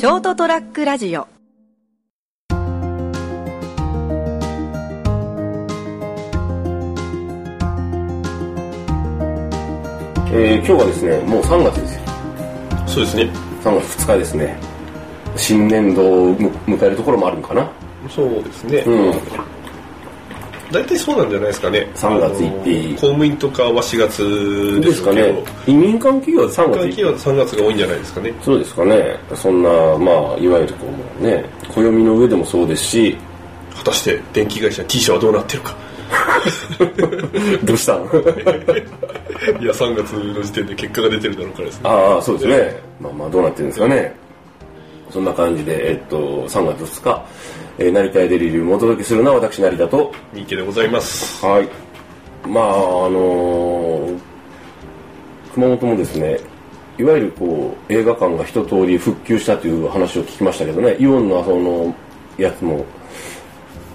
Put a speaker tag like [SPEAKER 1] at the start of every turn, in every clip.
[SPEAKER 1] ショートトラックラジオ。
[SPEAKER 2] えー今日はですねもう3月ですよ。
[SPEAKER 3] そうですね。
[SPEAKER 2] 3月2日ですね。新年度をむ迎えるところもあるのかな。
[SPEAKER 3] そうですね、
[SPEAKER 2] うん
[SPEAKER 3] 大体そうなんじゃないですかね。
[SPEAKER 2] 3月行ってい
[SPEAKER 3] 公務員とかは4月
[SPEAKER 2] で
[SPEAKER 3] です
[SPEAKER 2] かね。移民間企業は3月
[SPEAKER 3] 企業は3月が多いんじゃないですかね。
[SPEAKER 2] そうですかね。そんなまあいわゆるこうね暦の上でもそうですし。
[SPEAKER 3] 果たして電気会社 T 社はどうなってるか。
[SPEAKER 2] どうしたん？
[SPEAKER 3] いや3月の時点で結果が出てるだろうからですね。
[SPEAKER 2] ああそうですね。まあまあどうなってるんですかねそんな感じで、えっと、3月2日、えー、成田へデリリウムをお届けするのは私成田と。
[SPEAKER 3] 人気でございます。
[SPEAKER 2] はい。まああのー熊本もですねいわゆるこう映画館が一通り復旧したという話を聞きましたけどねイオンのそのやつも。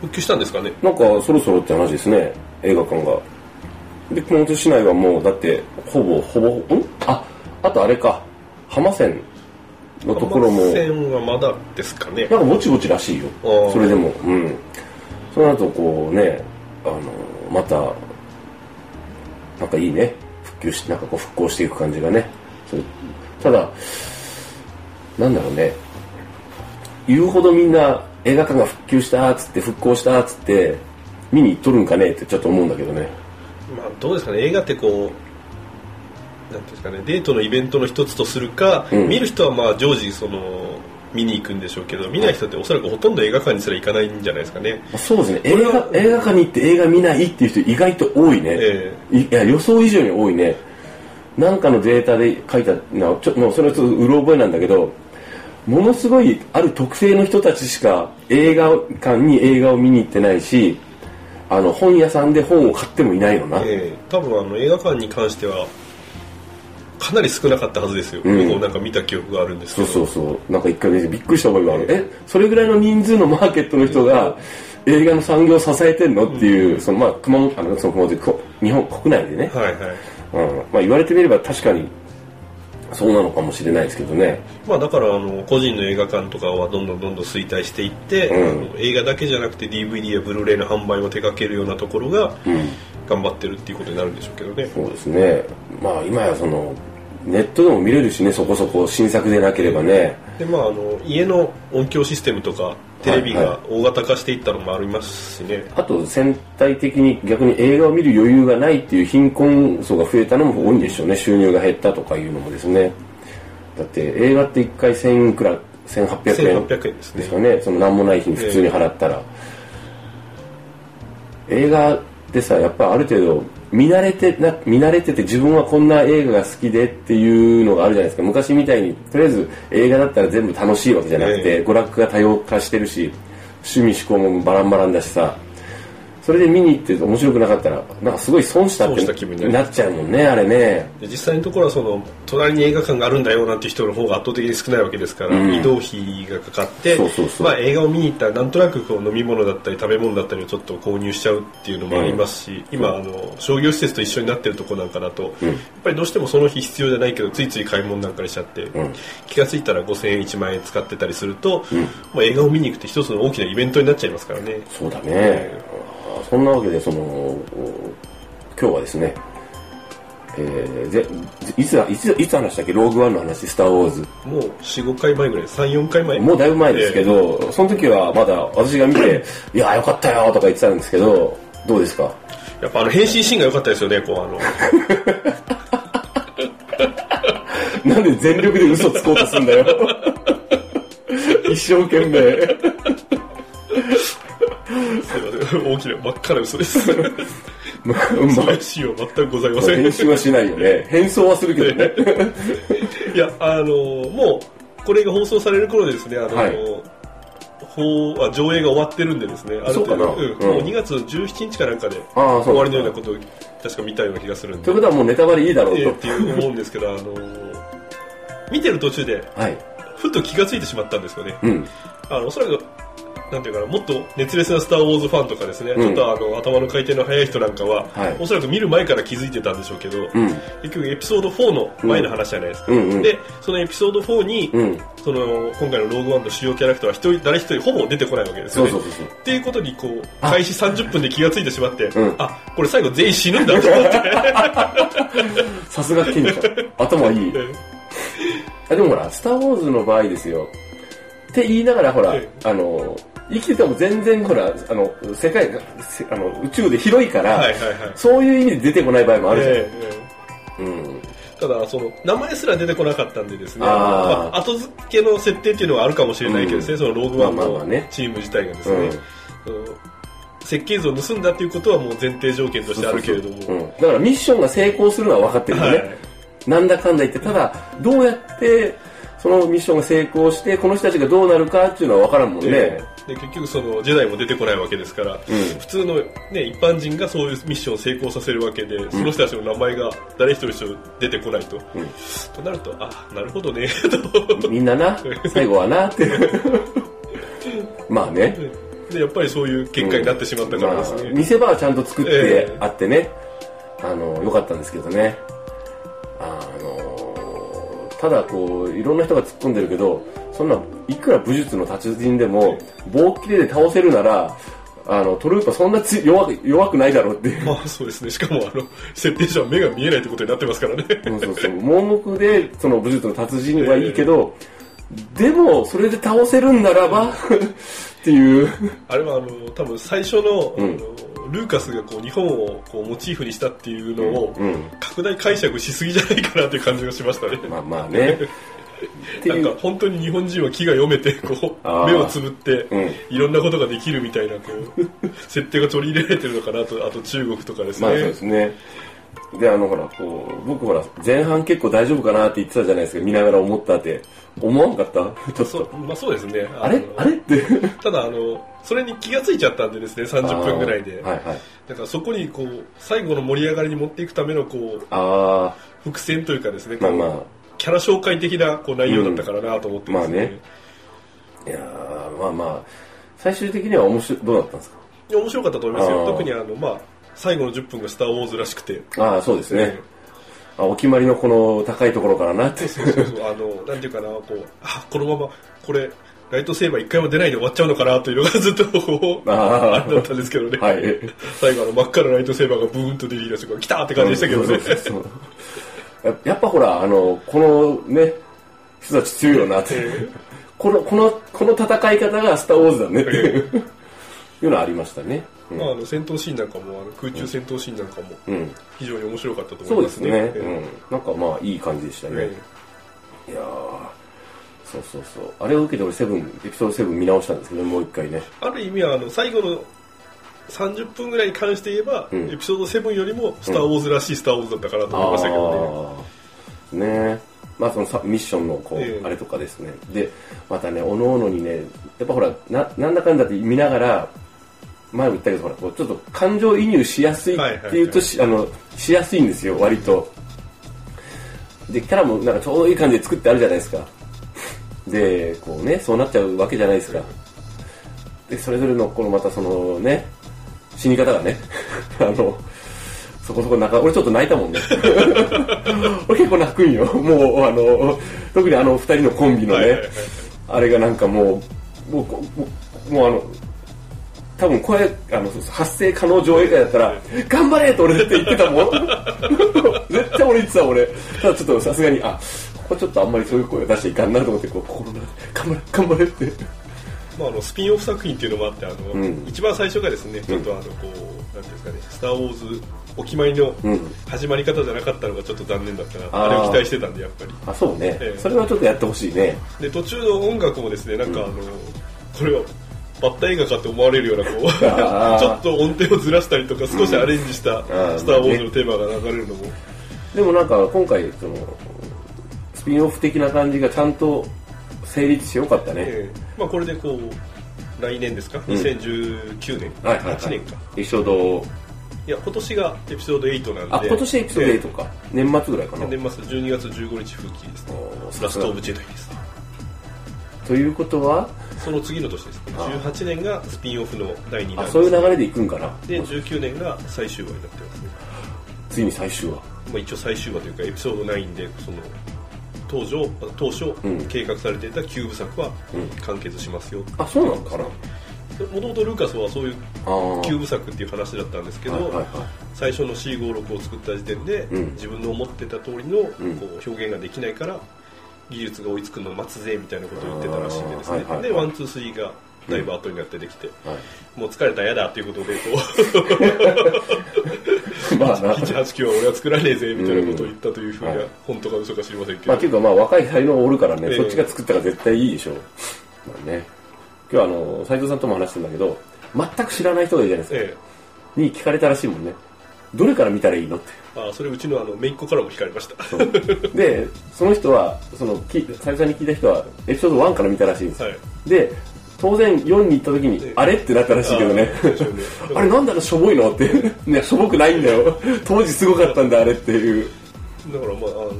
[SPEAKER 3] 復旧したんですかね。
[SPEAKER 2] なんかそろそろって話ですね映画館が。で熊本市内はもうだってほぼほぼん？ああとあれか。浜線のところも。
[SPEAKER 3] 浜線はまだですかね。
[SPEAKER 2] なんかぼちぼちらしいよ。それでも。うん。その後こうねあのまたなんかいいね。復旧しなんかこう復興していく感じがね。ただなんだろうね。言うほどみんな映画館が復旧したっつって復興したっつって見に行っとるんかねってちょっと思うんだけどね。
[SPEAKER 3] まあどうですかね。映画ってこうなんていうんですかねデートのイベントの一つとするか、
[SPEAKER 2] うん。
[SPEAKER 3] 見る人はまあ常時その見に行くんでしょうけど見ない人っておそらくほとんど映画館にすら行かないんじゃないですかね。
[SPEAKER 2] そうですね。映画映画館に行って映画見ないっていう人意外と多いね、
[SPEAKER 3] え
[SPEAKER 2] いいや予想以上に多いね。なんかのデータで書いたなちょもうそれはちょっとうろ覚えなんだけどものすごいある特性の人たちしか映画館に映画を見に行ってないしあの本屋さんで本を買ってもいないのな、
[SPEAKER 3] ええ。多分あの映画館に関してはかなり少なかったはずですよ、
[SPEAKER 2] うん。
[SPEAKER 3] 僕もなんか見た記憶があるんですけど。
[SPEAKER 2] そうそうそう。なんか一回ねびっくりした覚えがある。えそれぐらいの人数のマーケットの人が映画の産業を支えてんのっていう、そのまあ熊本あのその熊本こ日本国内でね、
[SPEAKER 3] はいはい。
[SPEAKER 2] うん。まあ、言われてみれば確かにそうなのかもしれないですけどね。
[SPEAKER 3] まあだからあの個人の映画館とかはどんどんどんどん衰退していって、
[SPEAKER 2] うん。
[SPEAKER 3] 映画だけじゃなくて DVD やブルーレイの販売を手掛けるようなところが
[SPEAKER 2] うん
[SPEAKER 3] 頑張ってるっていうことになるんでしょうけどね、
[SPEAKER 2] そうですね。まあ今やそのネットでも見れるしねそこそこ新作でなければね。
[SPEAKER 3] でまああの家の音響システムとかテレビ
[SPEAKER 2] はいは
[SPEAKER 3] が大型化していったのもありますしね、
[SPEAKER 2] あと全体的に逆に映画を見る余裕がないっていう貧困層が増えたのも多いんでしょうね。収入が減ったとかいうのもですね。だって映画って1回1000いくら1800円
[SPEAKER 3] 1800円ですね。
[SPEAKER 2] ですかね。その何もない日に普通に払ったら、映画ってさやっぱある程度見慣れてな見慣れてて自分はこんな映画が好きでっていうのがあるじゃないですか。昔みたいにとりあえず映画だったら全部楽しいわけじゃなくて、
[SPEAKER 3] え
[SPEAKER 2] 娯楽が多様化してるし趣味嗜好もバランバランだしさそれで見に行って面白くなかったらなんかすごい損したってなっちゃうもんねあれね。
[SPEAKER 3] で実際のところはその隣に映画館があるんだよなんて人の方が圧倒的に少ないわけですから、
[SPEAKER 2] うん。
[SPEAKER 3] 移動費がかかってまあ、映画を見に行ったらなんとなくこう飲み物だったり食べ物だったりをちょっと購入しちゃうっていうのもありますし、今あの商業施設と一緒になってるとこなんかだと、
[SPEAKER 2] うん。
[SPEAKER 3] やっぱりどうしてもその日必要じゃないけどついつい買い物なんかにしちゃって、
[SPEAKER 2] ん。
[SPEAKER 3] 気がついたら5000円1万円使ってたりすると、
[SPEAKER 2] ん。
[SPEAKER 3] まあ、映画を見に行くって一つの大きなイベントになっちゃいますからね。
[SPEAKER 2] そうだね、そんなわけでその今日はですねえー、ぜいつだいついつ話したっけ？ローグワンの話スター・ウォーズ。
[SPEAKER 3] もう45回前ぐらい34回前。
[SPEAKER 2] もうだいぶ前ですけど、その時はまだ私が見て「いやよかったよ」とか言ってたんですけどどうですか？
[SPEAKER 3] やっぱあの変身シーンが良かったですよねこうあの。
[SPEAKER 2] なんで全力で嘘つこうとすんだよ。一生懸命
[SPEAKER 3] 大きな真っ赤な嘘です。
[SPEAKER 2] まあま
[SPEAKER 3] そのシーンは全くございません。
[SPEAKER 2] 編集はしないよね。変装はするけどね。
[SPEAKER 3] いやあのもうこれが放送される頃でですねあの、
[SPEAKER 2] はい。
[SPEAKER 3] 放あ上映が終わってるんでですねある程度。もう2月17日かなんかで終わりのようなことを確か見たような気がするんで。
[SPEAKER 2] ということはもうネタバレいいだろうと、
[SPEAKER 3] ええっていう思うんですけどあの見てる途中で
[SPEAKER 2] はい。
[SPEAKER 3] ふと気がついてしまったんですよね。
[SPEAKER 2] うん。
[SPEAKER 3] あのおそらくなんていうかなもっと熱烈な「スター・ウォーズ」ファンとかですね、
[SPEAKER 2] うん。
[SPEAKER 3] ちょっとあの頭の回転の速い人なんかは、
[SPEAKER 2] はい。
[SPEAKER 3] おそらく見る前から気づいてたんでしょうけど、
[SPEAKER 2] うん。
[SPEAKER 3] 結局エピソード4の前の話じゃないですか、
[SPEAKER 2] うん。うん
[SPEAKER 3] でそのエピソード4に、
[SPEAKER 2] うん。
[SPEAKER 3] その今回の「ローグワンの主要キャラクターは一人誰一人ほぼ出てこないわけですよね。っていうことにこう
[SPEAKER 2] あ。
[SPEAKER 3] 開始30分で気がついてしまって、
[SPEAKER 2] うん。
[SPEAKER 3] あこれ最後全員死ぬんだと思って。
[SPEAKER 2] さすが賢者頭いい。あでもほら「スター・ウォーズ」の場合ですよ。って言いながらほら、
[SPEAKER 3] え。
[SPEAKER 2] あの生きてても全然ほらあの世界がせあの宇宙で広いから、
[SPEAKER 3] はいはいはい。
[SPEAKER 2] そういう意味で出てこない場合もあるじゃん、
[SPEAKER 3] ええええ。
[SPEAKER 2] うん。
[SPEAKER 3] ただその名前すら出てこなかったんでですね
[SPEAKER 2] あー。
[SPEAKER 3] まあ、後付けの設定っていうのはあるかもしれないけどですね、
[SPEAKER 2] うん。
[SPEAKER 3] そのローグワンの
[SPEAKER 2] まあまあまあね。
[SPEAKER 3] チーム自体がですね、
[SPEAKER 2] うん。
[SPEAKER 3] その設計図を盗んだっていうことはもう前提条件としてあるけれども。
[SPEAKER 2] そうん、だからミッションが成功するのは分かってるよね、
[SPEAKER 3] はい。
[SPEAKER 2] なんだかんだ言ってただどうやってそのミッションが成功してこの人たちがどうなるかっていうのは分からんもんね、
[SPEAKER 3] でで結局そのジェダイも出てこないわけですから、
[SPEAKER 2] ん。
[SPEAKER 3] 普通の、ね、一般人がそういうミッションを成功させるわけで、その人たちの名前が誰一人出てこないと、となるとあなるほどね と。
[SPEAKER 2] みんなな最後はなって。まあね。
[SPEAKER 3] でやっぱりそういう結果になってしまったからですね、
[SPEAKER 2] まあ、見せ場はちゃんと作って
[SPEAKER 3] ええ。
[SPEAKER 2] あってね、あのよかったんですけどね。あのただこういろんな人が突っ込んでるけどそんないくら武術の達人でも棒切れで倒せるならあのトルーパーそんなつ弱く弱くないだろうっていう。
[SPEAKER 3] まあそうですね。しかもあの設定上は目が見えないってことになってますからね。
[SPEAKER 2] そうそうそう。盲目でその武術の達人はいいけど、でもそれで倒せるんならば っていう。
[SPEAKER 3] あれはあの多分最初の,、
[SPEAKER 2] うん。
[SPEAKER 3] ルーカスがこう日本をこうモチーフにしたっていうのを、
[SPEAKER 2] うん。
[SPEAKER 3] 拡大解釈しすぎじゃないかなという感じがしましたね、
[SPEAKER 2] まあまあね
[SPEAKER 3] なんか本当に日本人は気が読めてこう目をつぶって、
[SPEAKER 2] うん。
[SPEAKER 3] いろんなことができるみたいなこう 設定が取り入れられてるのかなとあと中国とかですね、
[SPEAKER 2] まあそうですね。で、あの、ほら、こう、僕ほら、前半結構大丈夫かなって言ってたじゃないですか、見ながら思ったって。思わんかった？ちょっ
[SPEAKER 3] そ
[SPEAKER 2] と。
[SPEAKER 3] まあそうですね。
[SPEAKER 2] あれ
[SPEAKER 3] の
[SPEAKER 2] あれ？って。
[SPEAKER 3] ただあのそれに気がついちゃったんでですね30分ぐらいで、
[SPEAKER 2] はいはい。
[SPEAKER 3] だからそこにこう最後の盛り上がりに持っていくためのこう
[SPEAKER 2] あ
[SPEAKER 3] 伏線というかですね、
[SPEAKER 2] まあまあ
[SPEAKER 3] キャラ紹介的なこう内容だったからなと思ってます
[SPEAKER 2] うん。まあね。あ、いやーまあまあ、最終的には面白い、どうだったんですか？
[SPEAKER 3] いや面白かったと思いますよ。特にあの、まあ、最後の10分が「スター・ウォーズ」らしくて。
[SPEAKER 2] ああ、そうですね。あお決まりのこの高いところからな。って。
[SPEAKER 3] そうそうそう。あのなんていうかなこうあこのままこれライトセーバー一回も出ないで終わっちゃうのかなというのがずっとこう
[SPEAKER 2] あ
[SPEAKER 3] あれだったんですけどね、
[SPEAKER 2] はい。
[SPEAKER 3] 最後あの真っ赤なライトセーバーがブーンと出てきた瞬間来たーって感じでしたけどね。
[SPEAKER 2] そうそうそうややっぱほら、あの、このね、人たち強いよなって。この、この、この戦い方がスター・ウォーズだねっていういうのはありましたね。うん
[SPEAKER 3] まあ、あの戦闘シーンなんかもあの空中戦闘シーンなんかも
[SPEAKER 2] うん。
[SPEAKER 3] 非常に面白かったと
[SPEAKER 2] そうで
[SPEAKER 3] 思いますすね
[SPEAKER 2] ね。
[SPEAKER 3] え
[SPEAKER 2] うん。なんかまあ、いい感じでしたね。
[SPEAKER 3] え
[SPEAKER 2] いやーそうそうそう。あれを受けて俺セブン、エピソード7見直したんですけど、もう一回ね。
[SPEAKER 3] ある意味はあの最後の30分ぐらいに関して言えば、
[SPEAKER 2] うん
[SPEAKER 3] エピソード7よりも「スター・ウォーズ」らしい「スター・ウォーズ」だったかなと思いましたけどね
[SPEAKER 2] ねまあそのさミッションのこう、
[SPEAKER 3] ええ
[SPEAKER 2] あれとかですね。で、またね、おのおのにね、やっぱほら、な、なんだかんだって見ながら、前も言ったけど、ほら、こうちょっと感情移入しやすいっていうと、しあの、しやすいんですよ、割と。で、キャラもなんかちょうどいい感じで作ってあるじゃないですか。で、こうね、そうなっちゃうわけじゃないですか。で、それぞれの、このまたそのね、死に方がね、あの、そこそこ泣か、俺ちょっと泣いたもんね。俺結構泣くんよ。もう、あの、特にあの二人のコンビのね、
[SPEAKER 3] はいはいはい
[SPEAKER 2] あれがなんかもう、もう、もうあの、多分これ、あの、発生可能上映会だったら、頑張れと俺だって言ってたもん。絶対俺言ってた俺。ただちょっとさすがに、あ、ここちょっとあんまりそういう声を出しちゃいかんなと思って、こう、心の中で、頑張れ、頑張れって。
[SPEAKER 3] まあ、あのスピンオフ作品っていうのもあってあの、
[SPEAKER 2] うん。
[SPEAKER 3] 一番最初がですねちょっとあのこうなんていうんですかね「スター・ウォーズ」お決まりの
[SPEAKER 2] うん。
[SPEAKER 3] 始まり方じゃなかったのがちょっと残念だったな、
[SPEAKER 2] あー。
[SPEAKER 3] あれを期待してたんでやっぱり。
[SPEAKER 2] あ、そうね。
[SPEAKER 3] ええ。
[SPEAKER 2] それはちょっとやってほしいね。
[SPEAKER 3] で途中の音楽もですねなんかあの、これはバッタ映画かって思われるようなこう ちょっと音程をずらしたりとか少しアレンジした「
[SPEAKER 2] ー。
[SPEAKER 3] スター・ウォーズ」のテーマが流れるのも、
[SPEAKER 2] でもなんか今回、その、スピンオフ的な感じがちゃんと成立してよかったね。
[SPEAKER 3] ええ。まあ、これでこう来年ですか、
[SPEAKER 2] うん。
[SPEAKER 3] 2019年、
[SPEAKER 2] はいはい、はい。
[SPEAKER 3] 8年か。
[SPEAKER 2] エピソード、
[SPEAKER 3] いや今年がエピソード8なんで。
[SPEAKER 2] あ、今年エピソード8か。年末ぐらいかな。
[SPEAKER 3] 年末12月15日復帰ですねラストオブジェダイですね。
[SPEAKER 2] ということは、
[SPEAKER 3] その次の年です18年がスピンオフの第2弾
[SPEAKER 2] あそういう流れでいくんかな。
[SPEAKER 3] で19年が最終話になってますね、
[SPEAKER 2] ついに最終話。
[SPEAKER 3] まあ、一応最終話というかエピソード9でその当初当初
[SPEAKER 2] うん。
[SPEAKER 3] 計画されていた9部作は
[SPEAKER 2] うん。
[SPEAKER 3] 完結しますよ。
[SPEAKER 2] あそうなのかな？
[SPEAKER 3] もともとルーカスはそういう
[SPEAKER 2] あー。
[SPEAKER 3] 9部作っていう話だったんですけど、
[SPEAKER 2] はいはいはい。
[SPEAKER 3] 最初の C56 を作った時点で、
[SPEAKER 2] うん。
[SPEAKER 3] 自分の思ってた通りのこ
[SPEAKER 2] うん。
[SPEAKER 3] う表現ができないから技術が追いつくのを待つぜみたいなことを言ってたらしいんでですね、
[SPEAKER 2] はいはいはい
[SPEAKER 3] で one two three がだいぶ後になってできて、
[SPEAKER 2] はい。
[SPEAKER 3] もう疲れたら嫌だっていうことでこう
[SPEAKER 2] まあな
[SPEAKER 3] 789は俺は作らねえぜみたいなことを言ったというふうには、
[SPEAKER 2] はい
[SPEAKER 3] 本当か嘘か知りませんけど、
[SPEAKER 2] まあ結構まあ若い才能おるからね、
[SPEAKER 3] ええ
[SPEAKER 2] そっちが作ったら絶対いいでしょう。まあね。今日はあの、斉藤さんとも話したんだけど、全く知らない人がいるじゃないですか。
[SPEAKER 3] え
[SPEAKER 2] に聞かれたらしいもんね。どれから見たらいいのって。
[SPEAKER 3] えあーそれうちのあの姪っ子からも聞かれました
[SPEAKER 2] で、その人は、その、き斉藤さんに聞いた人は、エピソード1から見たらしいんですよ。
[SPEAKER 3] はい
[SPEAKER 2] で、当然4に行った時に
[SPEAKER 3] ええ、
[SPEAKER 2] あれってなったらしいけどね。
[SPEAKER 3] あ
[SPEAKER 2] れなんであのしょぼいのって。ね、しょぼくないんだよ。当時すごかったんだ、あれっていう。
[SPEAKER 3] だからまああの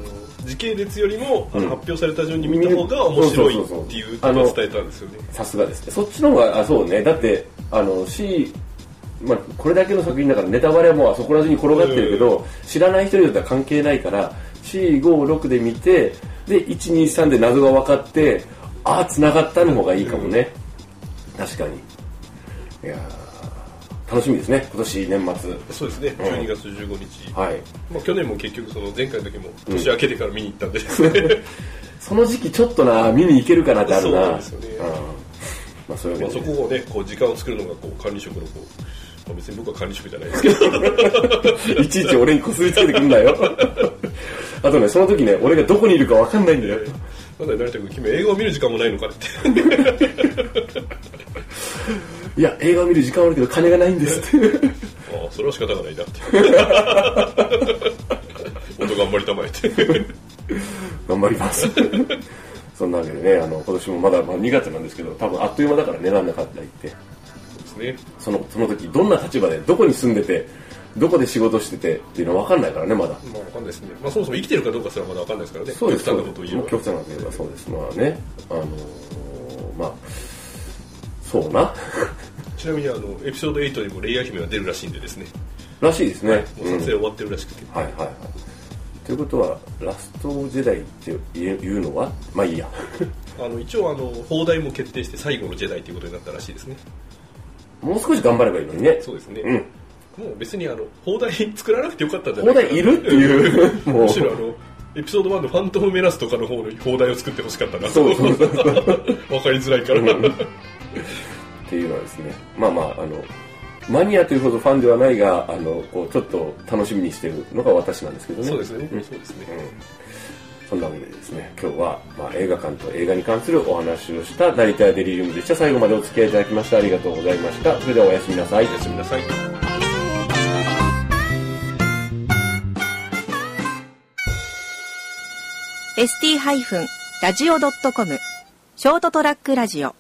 [SPEAKER 3] 時系列よりも、
[SPEAKER 2] うん
[SPEAKER 3] 発表された順に見た方が面白いっていうことを伝えたんですよね
[SPEAKER 2] さすがですね。そっちの方が、あ、そうね。だって、あの、C、まあ、これだけの作品だからネタバレはもうあそこら中に転がってるけど、知らない人によっては関係ないから、C5、6で見て、で、1、2、3で謎が分かって、ああ、繋がったの方がいいかもね。確かに。いやー楽しみですね。今年年末。
[SPEAKER 3] そうですね
[SPEAKER 2] うん
[SPEAKER 3] 12月15日、
[SPEAKER 2] はい。
[SPEAKER 3] まあ、去年も結局その前回の時も年明けてから見に行ったんでですね、
[SPEAKER 2] その時期ちょっとな、見に行けるかなってあるな。
[SPEAKER 3] そうなんですよね
[SPEAKER 2] うんまあ、そういう
[SPEAKER 3] まあそこをねこう時間を作るのがこう管理職のこう、まあ、別に僕は管理職じゃないですけど
[SPEAKER 2] いちいち俺にこすりつけてくんだよ。あとね、その時ね、俺がどこにいるかわかんないんだよ。
[SPEAKER 3] なんだよ成田君君映画を見る時間もないのかって
[SPEAKER 2] いや、映画を見る時間はあるけど金がないんですって。
[SPEAKER 3] ああそれは仕方がないなって音 頑張りたまえて
[SPEAKER 2] 頑張ります。そんなわけでね、あの、今年もまだ、まあ、2月なんですけど、多分あっという間だからね、なんだかって言って。
[SPEAKER 3] ですね
[SPEAKER 2] その、その時、どんな立場で、どこに住んでて、どこで仕事しててっていうのは分かんないからね、まだ。
[SPEAKER 3] まあわかんないですね、まあ、そもそも生きてるかどうかすらまだわかんないですからね
[SPEAKER 2] そうです。
[SPEAKER 3] 極端なことを言えば
[SPEAKER 2] 極端なこと言えばそうです。まあね、あのーまあ、そうな。
[SPEAKER 3] ちなみにあのエピソード8にもレイヤー姫が出るらしいんでですね
[SPEAKER 2] らしいですね。
[SPEAKER 3] もう撮影終わってるらしくて、
[SPEAKER 2] はいはいはい。ということは、ラストジェダイって言え言うのは？まあいいや。
[SPEAKER 3] あの一応あの放題も決定して最後のジェダイということになったらしいですね
[SPEAKER 2] もう少し頑張ればいいのにね。
[SPEAKER 3] そうですね、
[SPEAKER 2] うん。
[SPEAKER 3] もう別にあの放題作らなくてよかったんじゃな
[SPEAKER 2] 放
[SPEAKER 3] いかな
[SPEAKER 2] 題いるっていう。
[SPEAKER 3] むしろあのエピソード1のファントムメナスとかの方の放題を作ってほしかったな
[SPEAKER 2] そうそうそうそう。
[SPEAKER 3] わかりづらいから、
[SPEAKER 2] っていうのはですね、まあまあ、あの、マニアというほどファンではないが、あの、こう、ちょっと楽しみにしてるのが私なんですけどね。
[SPEAKER 3] そうですね、
[SPEAKER 2] ん
[SPEAKER 3] そうですね、
[SPEAKER 2] そんなわけでですね、今日は、まあ、映画館と映画に関するお話をした成田屋デリリウムでした。最後までお付き合いいただきましてありがとうございました。それではおやすみなさい。
[SPEAKER 3] おやすみなさい
[SPEAKER 1] ST-radio.com ショートトラックラジオ